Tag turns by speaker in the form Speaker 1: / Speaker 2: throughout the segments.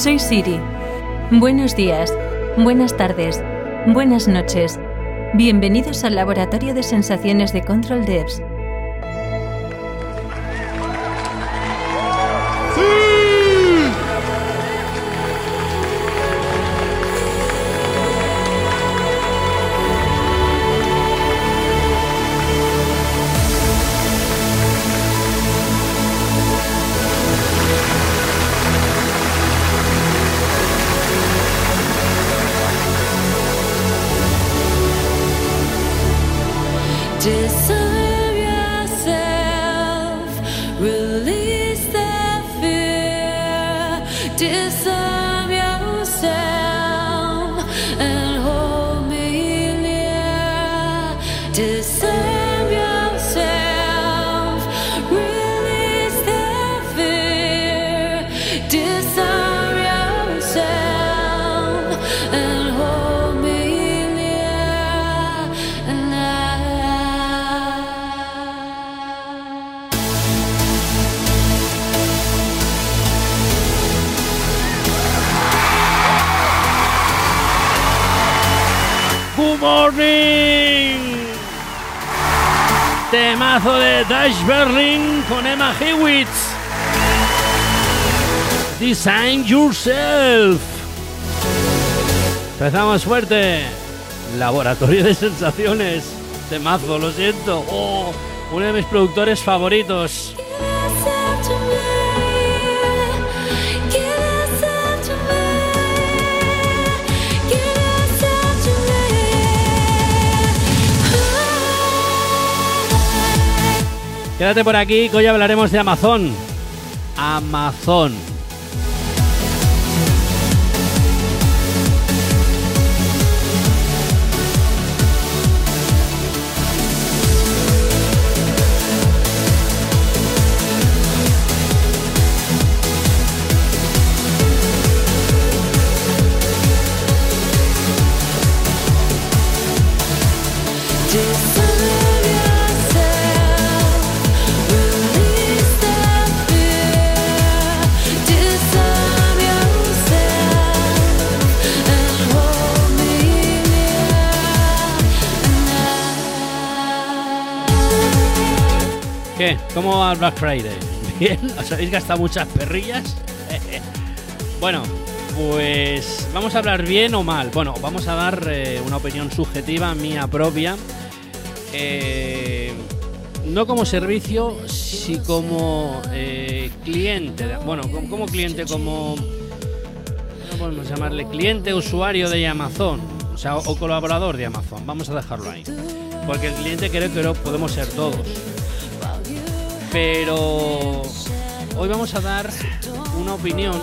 Speaker 1: Soy Siri. Buenos días, buenas tardes, buenas noches. Bienvenidos al Laboratorio de Sensaciones de Control Devs.
Speaker 2: disappear Temazo de Dash Berlin con Emma Hewitt. Design yourself. Empezamos fuerte. Laboratorio de sensaciones. Temazo, lo siento. Oh, uno de mis productores favoritos. Quédate por aquí que hoy hablaremos de Amazon. Amazon. ¿Cómo va el Black Friday? ¿Bien? ¿Os habéis gastado muchas perrillas? bueno, pues vamos a hablar bien o mal. Bueno, vamos a dar eh, una opinión subjetiva mía propia. Eh, no como servicio, sí como eh, cliente. Bueno, como, cliente, como... ¿Cómo podemos llamarle? Cliente, usuario de Amazon. O sea, o, colaborador de Amazon. Vamos a dejarlo ahí. Porque el cliente creo que podemos ser todos. Pero hoy vamos a dar una opinión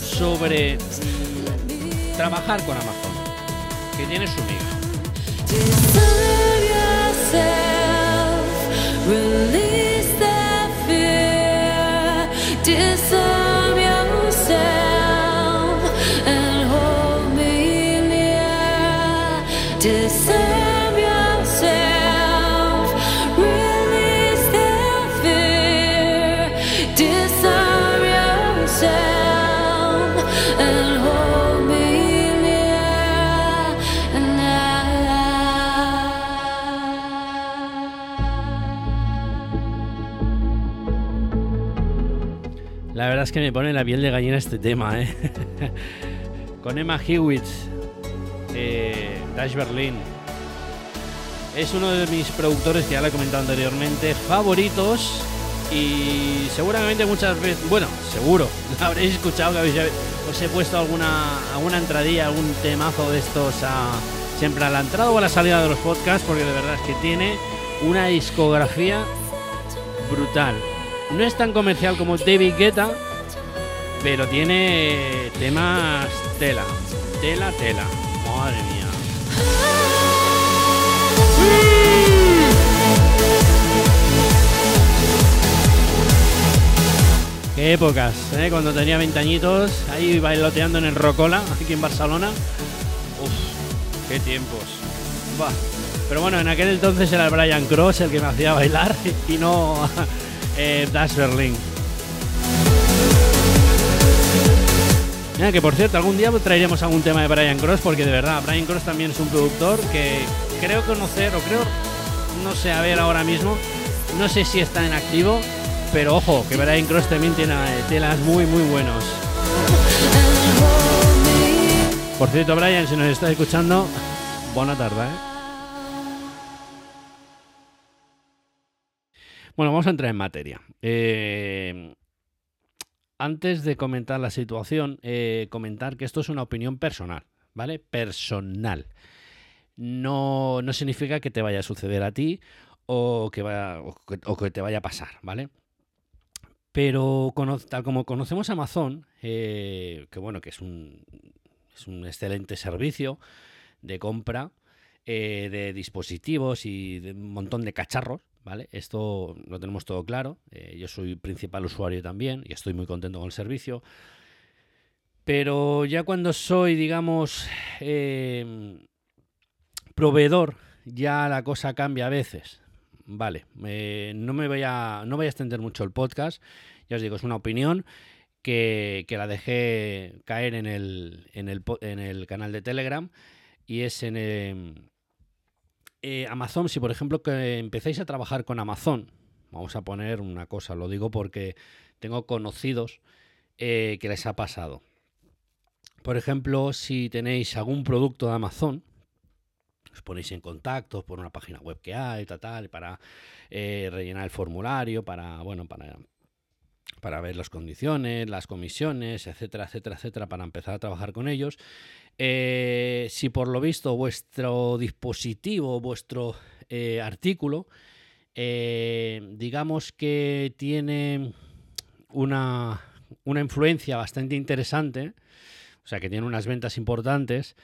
Speaker 2: sobre mm, trabajar con Amazon, que tiene su miga. Es que me pone la piel de gallina este tema, ¿eh? con Emma Hewitt, eh, Dash Berlin. Es uno de mis productores que ya lo he comentado anteriormente, favoritos. Y seguramente muchas veces, bueno, seguro, habréis escuchado que habéis, os he puesto alguna, alguna entradilla, algún temazo de estos a, siempre a la entrada o a la salida de los podcasts, porque de verdad es que tiene una discografía brutal. No es tan comercial como David Guetta, pero tiene temas tela, tela, tela. Madre mía. Qué épocas, ¿eh? Cuando tenía 20 añitos, ahí bailoteando en el Rocola, aquí en Barcelona. Uf, qué tiempos. Buah. Pero bueno, en aquel entonces era el Brian Cross el que me hacía bailar y no eh, Dash Berlin. Mira, que por cierto, algún día traeremos algún tema de Brian Cross, porque de verdad, Brian Cross también es un productor que creo conocer, o creo, no sé, a ver ahora mismo, no sé si está en activo, pero ojo, que Brian Cross también tiene eh, telas muy, muy buenos. Por cierto, Brian, si nos estás escuchando, buena tarde, ¿eh? Bueno, vamos a entrar en materia. Eh, antes de comentar la situación, eh, comentar que esto es una opinión personal, ¿vale? Personal. No, no significa que te vaya a suceder a ti o que, vaya, o que, te vaya a pasar, ¿vale? Pero tal como conocemos Amazon, eh, que bueno, que es un, es un excelente servicio de compra eh, de dispositivos y de un montón de cacharros, ¿vale? Esto lo tenemos todo claro. Eh, yo soy principal usuario también y estoy muy contento con el servicio. Pero ya cuando soy, digamos, eh, proveedor, ya la cosa cambia a veces. Vale, eh, no me voy a, no voy a extender mucho el podcast. Ya os digo, es una opinión que, que la dejé caer en el, en, el, en el canal de Telegram y es en eh, eh, Amazon. Si por ejemplo que empezáis a trabajar con Amazon, vamos a poner una cosa, lo digo porque tengo conocidos eh, que les ha pasado. Por ejemplo, si tenéis algún producto de Amazon, os ponéis en contacto por una página web que hay, tal, tal, para eh, rellenar el formulario, para, bueno, para, para ver las condiciones, las comisiones, etcétera, etcétera, etcétera, para empezar a trabajar con ellos. Eh, si por lo visto vuestro dispositivo, vuestro eh, artículo, eh, digamos que tiene una, una influencia bastante interesante, o sea, que tiene unas ventas importantes,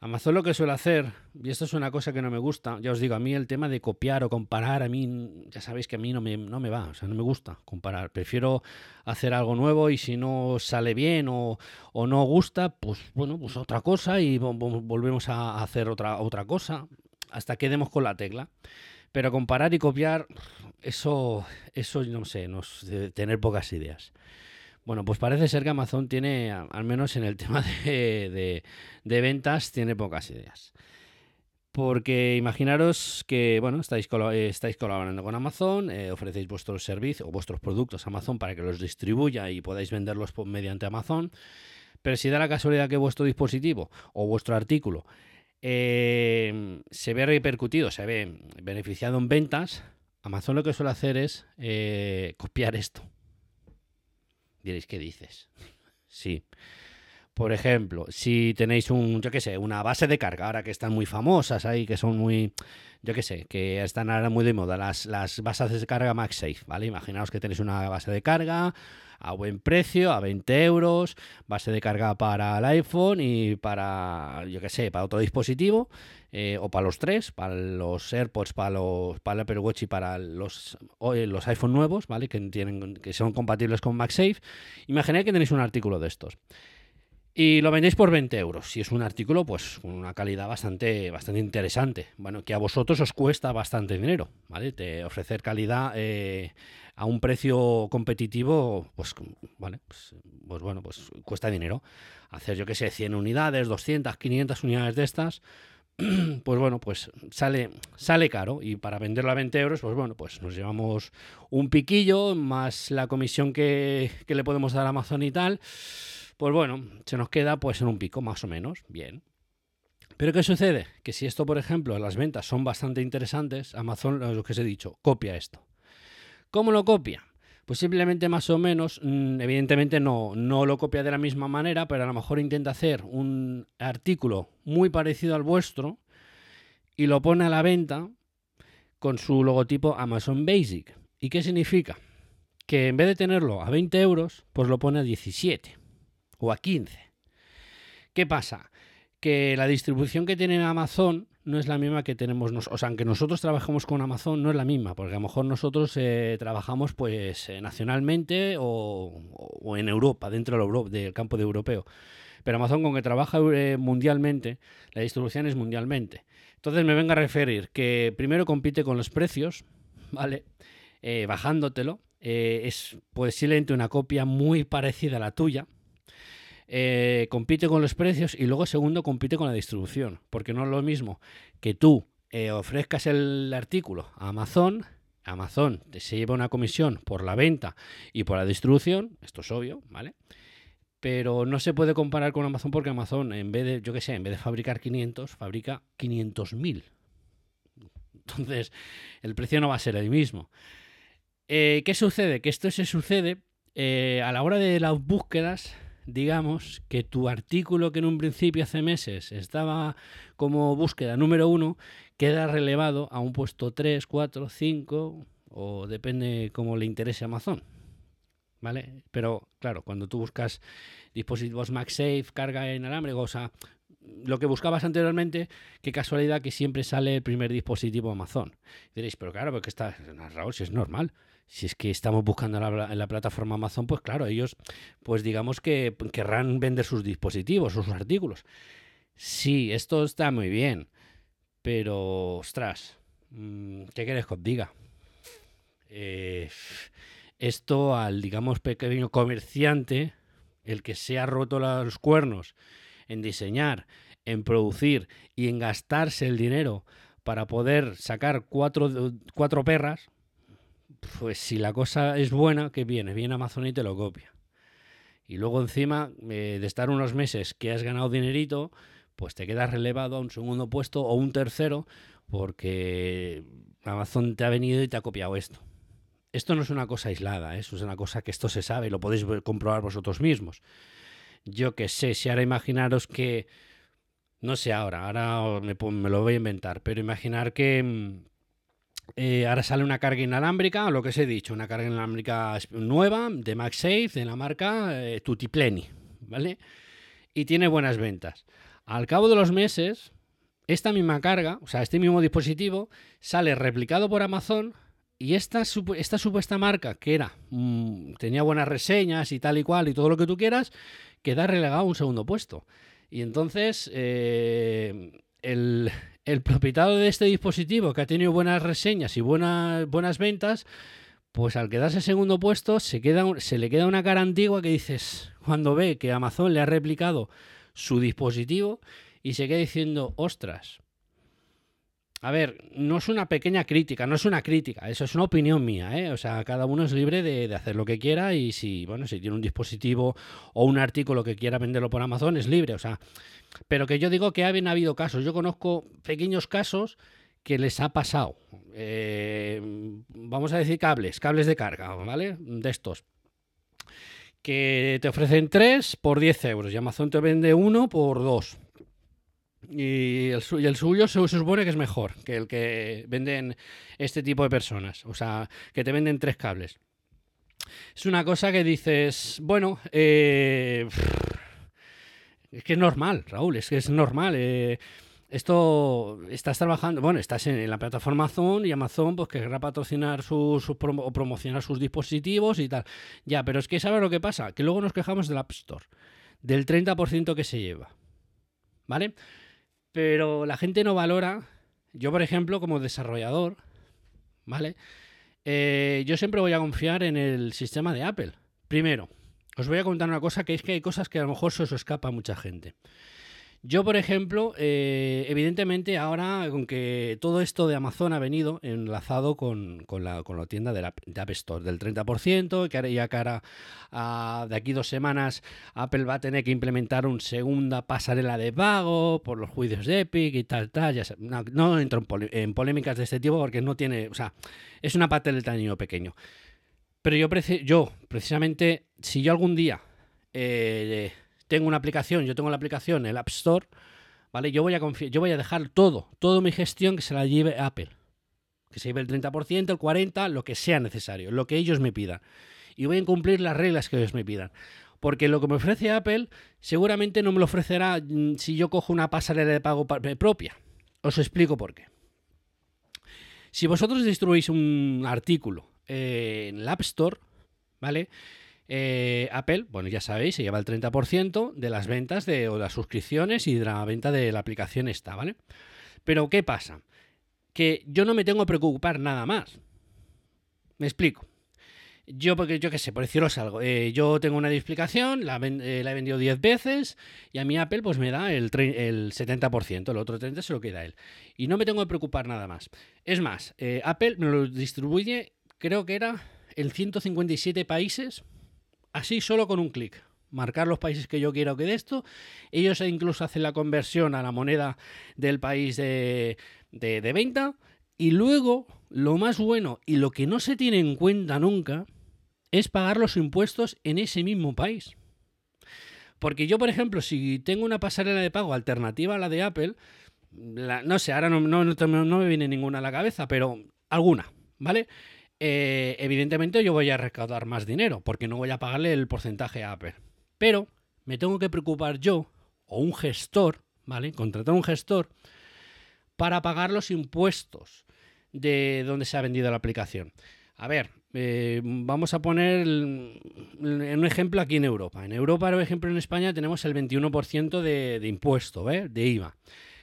Speaker 2: Amazon lo que suele hacer, y esto es una cosa que no me gusta, ya os digo, a mí el tema de copiar o comparar, a mí, ya sabéis que a mí no me, no me va, o sea, no me gusta comparar. Prefiero hacer algo nuevo y si no sale bien o, o no gusta, pues bueno, pues otra cosa y vo- vo- volvemos a hacer otra, otra cosa hasta que demos con la tecla. Pero comparar y copiar, eso, eso no sé, de tener pocas ideas. Bueno, pues parece ser que Amazon tiene, al menos en el tema de, ventas, tiene pocas ideas. Porque imaginaros que, bueno, estáis, eh, colaborando con Amazon, eh, ofrecéis vuestros servicios o vuestros productos a Amazon para que los distribuya y podáis venderlos po- mediante Amazon. Pero si da la casualidad que vuestro dispositivo o vuestro artículo eh, se ve repercutido, se ve beneficiado en ventas, Amazon lo que suele hacer es copiar esto. Diréis, ¿qué dices? Sí. Por ejemplo, si tenéis un, yo qué sé, una base de carga, ahora que están muy famosas ahí, que son muy, yo qué sé, que están ahora muy de moda, las, las bases de carga MagSafe, ¿vale? Imaginaos que tenéis una base de carga a buen precio, a 20 euros, base de carga para el iPhone y para, yo qué sé, para otro dispositivo, eh, o para los tres, para los AirPods, para los para el Apple Watch y para los, eh, los iPhone nuevos, ¿vale? Que, tienen, que son compatibles con MagSafe. Imaginad que tenéis un artículo de estos. Y lo vendéis por 20 euros. Si es un artículo, pues con una calidad bastante, bastante interesante. Bueno, que a vosotros os cuesta bastante dinero, ¿vale? Te ofrecer calidad eh, a un precio competitivo, pues, vale, pues, pues bueno, pues cuesta dinero. Hacer, yo qué sé, 100 unidades, 200, 500 unidades de estas, pues bueno, pues sale, sale caro. Y para venderlo a 20 euros, pues bueno, pues nos llevamos un piquillo, más la comisión que, que le podemos dar a Amazon y tal pues bueno, se nos queda pues en un pico más o menos, bien. Pero ¿qué sucede? Que si esto, por ejemplo, las ventas son bastante interesantes, Amazon, lo que os he dicho, copia esto. ¿Cómo lo copia? Pues simplemente más o menos, mm, evidentemente no, no lo copia de la misma manera, pero a lo mejor intenta hacer un artículo muy parecido al vuestro y lo pone a la venta con su logotipo Amazon Basic. ¿Y qué significa? Que en vez de tenerlo a 20 euros, pues lo pone a 17 o a 15. ¿Qué pasa? Que la distribución que tiene Amazon no es la misma que tenemos nosotros. O sea, aunque nosotros trabajamos con Amazon, no es la misma, porque a lo mejor nosotros eh, trabajamos pues eh, nacionalmente o, en Europa, dentro del, del campo de europeo. Pero Amazon, con que trabaja eh, mundialmente, la distribución es mundialmente. Entonces me venga a referir que primero compite con los precios, ¿vale? Bajándotelo. es posiblemente una copia muy parecida a la tuya, eh, compite con los precios y luego segundo compite con la distribución, porque no es lo mismo que tú eh, ofrezcas el artículo a Amazon, Amazon te se lleva una comisión por la venta y por la distribución, esto es obvio, ¿vale? Pero no se puede comparar con Amazon porque Amazon, en vez de, yo qué sé, en vez de fabricar 500, fabrica 500.000. Entonces, el precio no va a ser el mismo. Eh, ¿Qué sucede? Que esto se sucede a la hora de las búsquedas, digamos, que tu artículo que en un principio hace meses estaba como búsqueda número uno, queda relevado a un puesto 3, 4, 5, o depende cómo le interese a Amazon. ¿Vale? Pero claro, cuando tú buscas dispositivos MagSafe, carga inalámbrica, o sea, lo que buscabas anteriormente, qué casualidad que siempre sale el primer dispositivo Amazon. diréis, pero claro, porque está, Raúl, si es normal. Si es que estamos buscando en la, en la plataforma Amazon, pues claro, ellos, pues digamos que querrán vender sus dispositivos, sus artículos. Sí, esto está muy bien, pero, ostras, mm, ¿qué quieres que os diga? Eh, esto al, digamos, pequeño comerciante, el que se ha roto los cuernos en diseñar, en producir y en gastarse el dinero para poder sacar cuatro, cuatro perras, pues si la cosa es buena, que viene, viene Amazon y te lo copia. Y luego encima eh, de estar unos meses que has ganado dinerito, pues te quedas relevado a un segundo puesto o un tercero porque Amazon te ha venido y te ha copiado esto. Esto no es una cosa aislada, ¿eh? eso es una cosa que esto se sabe y lo podéis comprobar vosotros mismos. Yo que sé, si ahora imaginaros que, no sé ahora, ahora me, me lo voy a inventar, pero imaginar que mm, eh, ahora sale una carga inalámbrica, lo que os he dicho, una carga inalámbrica nueva de MagSafe, de la marca eh, Tutipleni, ¿vale? Y tiene buenas ventas. Al cabo de los meses, esta misma carga, o sea, este mismo dispositivo, sale replicado por Amazon y esta, esta supuesta marca, que era, mm, tenía buenas reseñas y tal y cual y todo lo que tú quieras, queda relegado a un segundo puesto. Y entonces, eh, el, el propietario de este dispositivo, que ha tenido buenas reseñas y buenas, buenas ventas, pues al quedarse segundo puesto se, queda, se le queda una cara antigua que dices, cuando ve que Amazon le ha replicado su dispositivo y se queda diciendo, ostras. A ver, no es una pequeña crítica, no es una crítica, eso es una opinión mía, ¿eh? O sea, cada uno es libre de, hacer lo que quiera y si, bueno, si tiene un dispositivo o un artículo que quiera venderlo por Amazon, es libre, o sea, pero que yo digo que ha habido casos. Yo conozco pequeños casos que les ha pasado. Eh, vamos a decir cables, cables de carga, ¿vale? De estos. Que te ofrecen 3 por 10 euros y Amazon te vende uno por 2. Y el, suyo se, supone que es mejor que el que venden este tipo de personas. O sea, que te venden tres cables. Es una cosa que dices, bueno, eh, es que es normal, Raúl, es que es normal. Eh, esto estás trabajando, bueno, estás en, la plataforma Amazon y Amazon pues querrá patrocinar sus, o promocionar sus dispositivos y tal. Ya, pero es que ¿sabes lo que pasa? Que luego nos quejamos del App Store, del 30% que se lleva. ¿Vale? Pero la gente no valora, yo por ejemplo como desarrollador, ¿vale? Eh, yo siempre voy a confiar en el sistema de Apple. Primero, os voy a contar una cosa que es que hay cosas que a lo mejor se os escapa a mucha gente. Yo, por ejemplo, eh, evidentemente ahora con que todo esto de Amazon ha venido enlazado con, con, la, con la, tienda de, la, de, App Store del 30%, que ahora cara de aquí dos semanas Apple va a tener que implementar una segunda pasarela de pago por los juicios de Epic y tal, tal. Ya no, no, entro en, polémicas de este tipo porque no tiene, o sea, es una parte del tamaño pequeño. Pero yo, yo, precisamente, si yo algún día eh, tengo una aplicación, yo tengo la aplicación, el App Store, ¿vale? Yo voy a yo voy a dejar todo, toda mi gestión que se la lleve Apple. Que se lleve el 30%, el 40%, lo que sea necesario, lo que ellos me pidan. Y voy a cumplir las reglas que ellos me pidan. Porque lo que me ofrece Apple seguramente no me lo ofrecerá mm, si yo cojo una pasarela de pago propia. Os explico por qué. Si vosotros distribuís un artículo eh, en el App Store, ¿vale? Eh, Apple, bueno, ya sabéis, se lleva el 30% de las ventas de, o las suscripciones y de la venta de la aplicación esta, ¿vale? Pero ¿qué pasa? Que yo no me tengo que preocupar nada más. Me explico. yo, porque yo qué sé, por deciros algo, eh, yo tengo una explicación, la, eh, la he vendido 10 veces y a mi Apple pues me da el, el 70%, el otro 30% se lo queda él. Y no me tengo que preocupar nada más. Es más, eh, Apple me lo distribuye, creo que era en 157 países, así solo con un clic. Marcar los países que yo quiero que de esto. Ellos incluso hacen la conversión a la moneda del país de, de- venta. Y luego, lo más bueno y lo que no se tiene en cuenta nunca es pagar los impuestos en ese mismo país. Porque yo, por ejemplo, si tengo una pasarela de pago alternativa a la de Apple, no sé, ahora no, no me viene ninguna a la cabeza, pero alguna, ¿vale? Eh, evidentemente yo voy a recaudar más dinero, porque no voy a pagarle el porcentaje a Apple. Pero me tengo que preocupar yo, o un gestor, ¿vale? Contratar un gestor para pagar los impuestos de donde se ha vendido la aplicación. A ver, eh, vamos a poner un ejemplo aquí en Europa. En Europa, por ejemplo, en España tenemos el 21% de, impuesto, ¿ves? De IVA.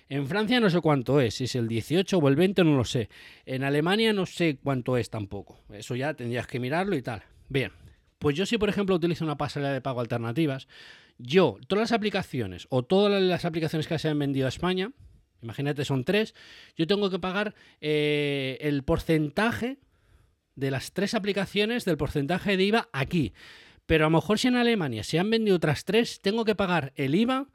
Speaker 2: En Francia no sé cuánto es, si es el 18 o el 20 no lo sé. En Alemania no sé cuánto es tampoco. Eso ya tendrías que mirarlo y tal. Bien, pues yo si por ejemplo utilizo una pasarela de pago alternativas, yo, todas las aplicaciones o todas las aplicaciones que se han vendido a España, imagínate son tres, yo tengo que pagar eh, el porcentaje de las tres aplicaciones del porcentaje de IVA aquí. Pero a lo mejor si en Alemania se han vendido otras tres, tengo que pagar el IVA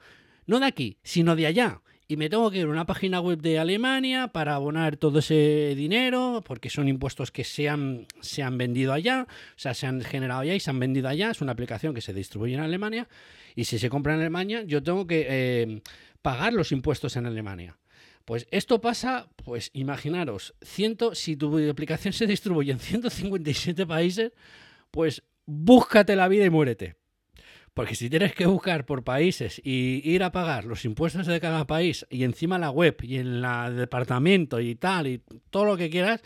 Speaker 2: no de aquí, sino de allá. Y me tengo que ir a una página web de Alemania para abonar todo ese dinero, porque son impuestos que se han, se han vendido allá, o sea, se han generado allá y se han vendido allá. Es una aplicación que se distribuye en Alemania. Y si se compra en Alemania, yo tengo que eh, pagar los impuestos en Alemania. Pues esto pasa, pues imaginaros, ciento, si tu aplicación se distribuye en 157 países, pues búscate la vida y muérete. Porque si tienes que buscar por países y ir a pagar los impuestos de cada país y encima la web y en el departamento y tal y todo lo que quieras,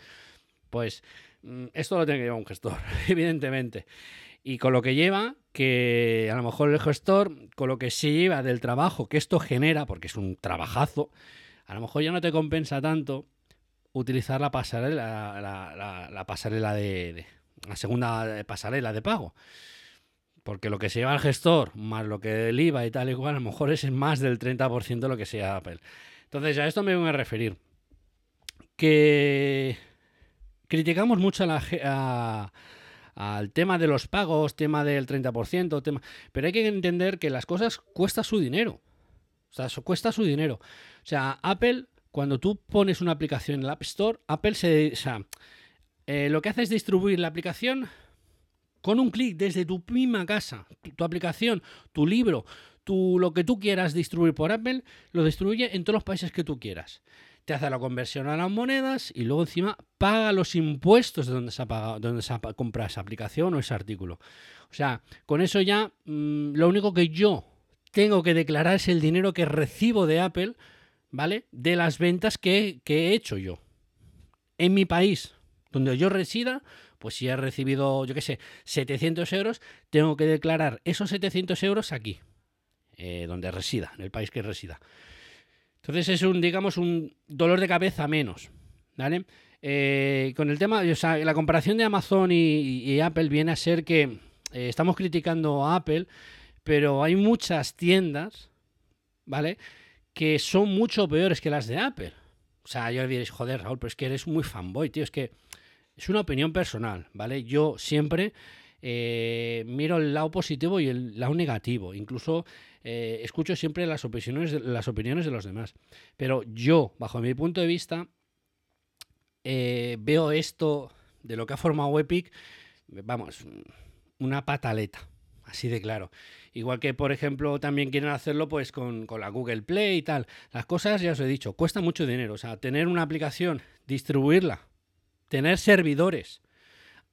Speaker 2: pues mm, esto lo tiene que llevar un gestor, evidentemente. Y con lo que lleva, que a lo mejor el gestor, con lo que se lleva del trabajo que esto genera, porque es un trabajazo, a lo mejor ya no te compensa tanto utilizar la pasarela, la, la- la pasarela de- la segunda pasarela de pago. Porque lo que se lleva el gestor, más lo que el IVA y tal y cual, a lo mejor es más del 30% de lo que se lleva Apple. Entonces, a esto me voy a referir. Que criticamos mucho a la al tema de los pagos, tema del 30%, tema... pero hay que entender que las cosas cuesta su dinero. O sea, eso cuesta su dinero. O sea, Apple, cuando tú pones una aplicación en el App Store, Apple se... O sea, eh, lo que hace es distribuir la aplicación con un clic desde tu misma casa, tu, aplicación, tu libro, lo que tú quieras distribuir por Apple, lo distribuye en todos los países que tú quieras. Te hace la conversión a las monedas y luego encima paga los impuestos de donde se ha, pagado, donde se ha comprado esa aplicación o ese artículo. O sea, con eso ya mm, lo único que yo tengo que declarar es el dinero que recibo de Apple, ¿vale? De las ventas que, que he hecho yo. En mi país, donde yo resida, pues si he recibido, yo qué sé, 700 euros, tengo que declarar esos 700 euros aquí, eh, donde resida, en el país que resida. Entonces es un, digamos, un dolor de cabeza menos, ¿vale? Eh, con el tema, o sea, la comparación de Amazon y, Apple viene a ser que eh, estamos criticando a Apple, pero hay muchas tiendas, ¿vale? Que son mucho peores que las de Apple. O sea, yo diréis, joder, Raúl, pero es que eres muy fanboy, tío, es que es una opinión personal, ¿vale? Yo siempre eh, miro el lado positivo y el lado negativo. Incluso eh, escucho siempre las opiniones, de, las opiniones de los demás. Pero yo, bajo mi punto de vista, eh, veo esto de lo que ha formado Epic, vamos, una pataleta. Así de claro. Igual que, por ejemplo, también quieren hacerlo pues con, con la Google Play y tal. Las cosas, ya os he dicho, cuesta mucho dinero. O sea, tener una aplicación, distribuirla, tener servidores,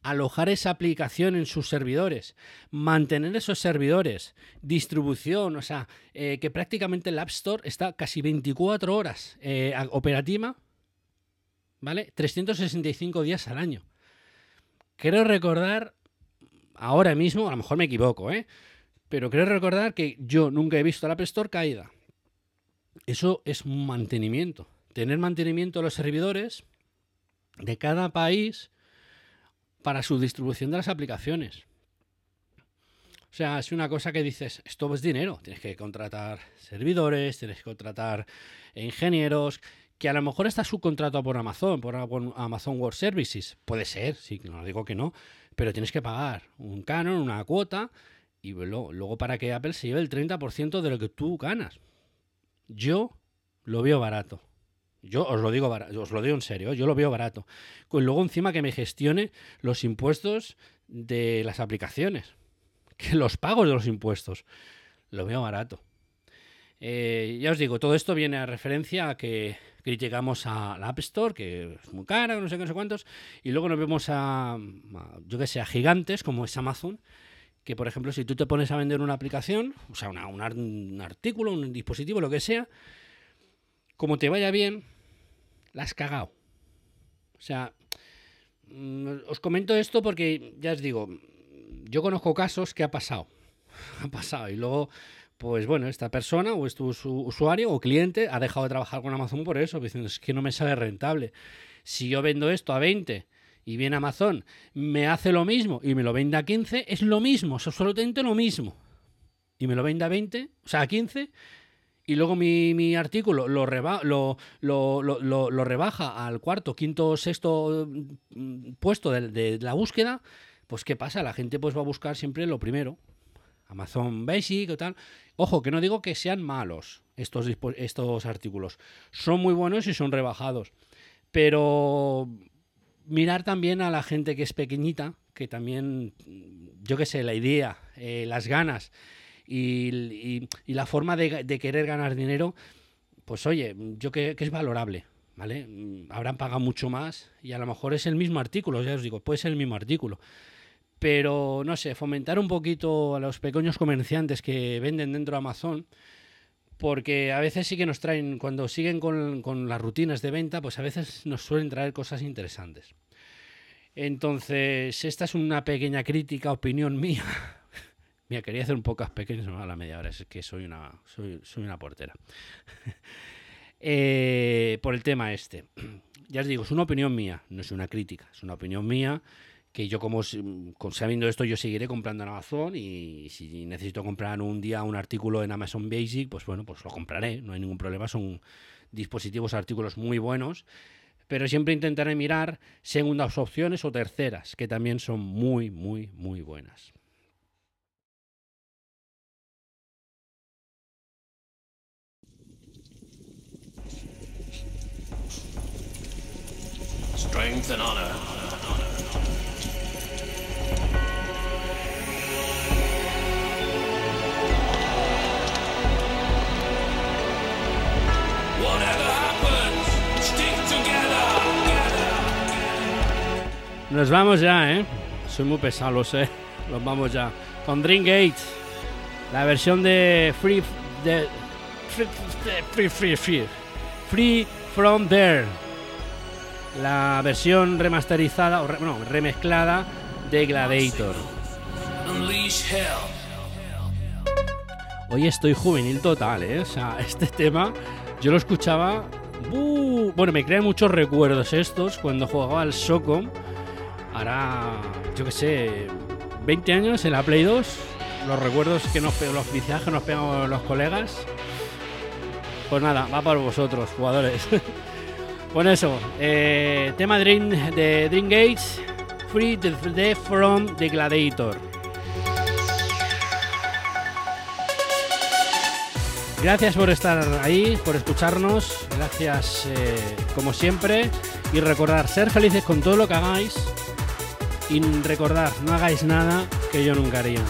Speaker 2: alojar esa aplicación en sus servidores, mantener esos servidores, distribución, o sea, eh, que prácticamente el App Store está casi 24 horas eh, a- operativa, ¿vale? 365 días al año. Quiero recordar, ahora mismo, a lo mejor me equivoco, ¿eh? Pero creo recordar que yo nunca he visto la App Store caída. Eso es mantenimiento. Tener mantenimiento de los servidores de cada país para su distribución de las aplicaciones. O sea, es una cosa que dices, esto es dinero, tienes que contratar servidores, tienes que contratar ingenieros, que a lo mejor está subcontratado por Amazon, por Amazon Web Services. Puede ser, sí, no digo que no, pero tienes que pagar un canon, una cuota, y luego, para que Apple se lleve el 30% de lo que tú ganas. Yo lo veo barato. Yo os lo digo os lo digo en serio, yo lo veo barato. Luego encima que me gestione los impuestos de las aplicaciones. Que los pagos de los impuestos. Lo veo barato. Eh, ya os digo, todo esto viene a referencia a que criticamos a la App Store, que es muy cara, no sé qué, no sé cuántos, y luego nos vemos a, yo que sé, a gigantes como es Amazon, que por ejemplo, si tú te pones a vender una aplicación, o sea, un artículo, un dispositivo, lo que sea, como te vaya bien, la has cagado. O sea, mm, os comento esto porque, ya os digo, yo conozco casos que ha pasado. Ha pasado. Y luego, pues bueno, esta persona o este usuario o cliente ha dejado de trabajar con Amazon por eso, diciendo, es que no me sale rentable. Si yo vendo esto a 20 y viene Amazon, me hace lo mismo y me lo vende a 15, es lo mismo, es absolutamente lo mismo. Y me lo vende a 20, o sea, a 15, y luego mi, artículo lo, rebaja al cuarto, quinto, sexto mm, puesto de, la búsqueda, pues ¿qué pasa? La gente pues va a buscar siempre lo primero. Amazon Basic o tal. Ojo, que no digo que sean malos estos, estos artículos. Son muy buenos y son rebajados. Pero mirar también a la gente que es pequeñita, que también, yo qué sé, la idea, eh, las ganas y, la forma de, querer ganar dinero, pues oye, yo que, que es valorable. ¿Vale? Habrán pagado mucho más y a lo mejor es el mismo artículo, ya os digo, puede ser el mismo artículo. Pero no sé, fomentar un poquito a los pequeños comerciantes que venden dentro de Amazon, porque a veces sí que nos traen, cuando siguen con, las rutinas de venta, pues a veces nos suelen traer cosas interesantes. Entonces, esta es una pequeña crítica, opinión mía. Quería hacer un pocas pequeñas, a la media hora, es que soy una, soy, una portera. Eh, por el tema este. Ya os digo, es una opinión mía, no es una crítica, es una opinión mía que yo como sabiendo esto yo seguiré comprando en Amazon y si necesito comprar un día un artículo en Amazon Basic, pues bueno, pues lo compraré, no hay ningún problema, son dispositivos, artículos muy buenos, pero siempre intentaré mirar segundas opciones o terceras, que también son muy, muy, muy buenas. Strength and honor. Nos vamos ya, ¿eh? Soy muy pesado, lo. Nos vamos ya. Con Dreamgate. La versión de Free... De, free, free, free, free. From There. La versión remasterizada, o no, remezclada de Gladiator. Hoy estoy juvenil total, ¿eh? O sea, este tema yo lo escuchaba... Bueno, me crea muchos recuerdos estos cuando jugaba al Socom hará, yo qué sé, 20 años en la Play 2. Los recuerdos que nos los que nos pegan los colegas. Pues nada, va para vosotros, jugadores. Con eso, eh, tema Dream, de Dream Gates, Free the, From the Gladiator. Gracias por estar ahí, por escucharnos. Gracias eh, como siempre. Y recordar, ser felices con todo lo que hagáis y recordar, no hagáis nada que yo nunca haría.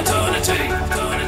Speaker 2: eternity.
Speaker 3: eternity.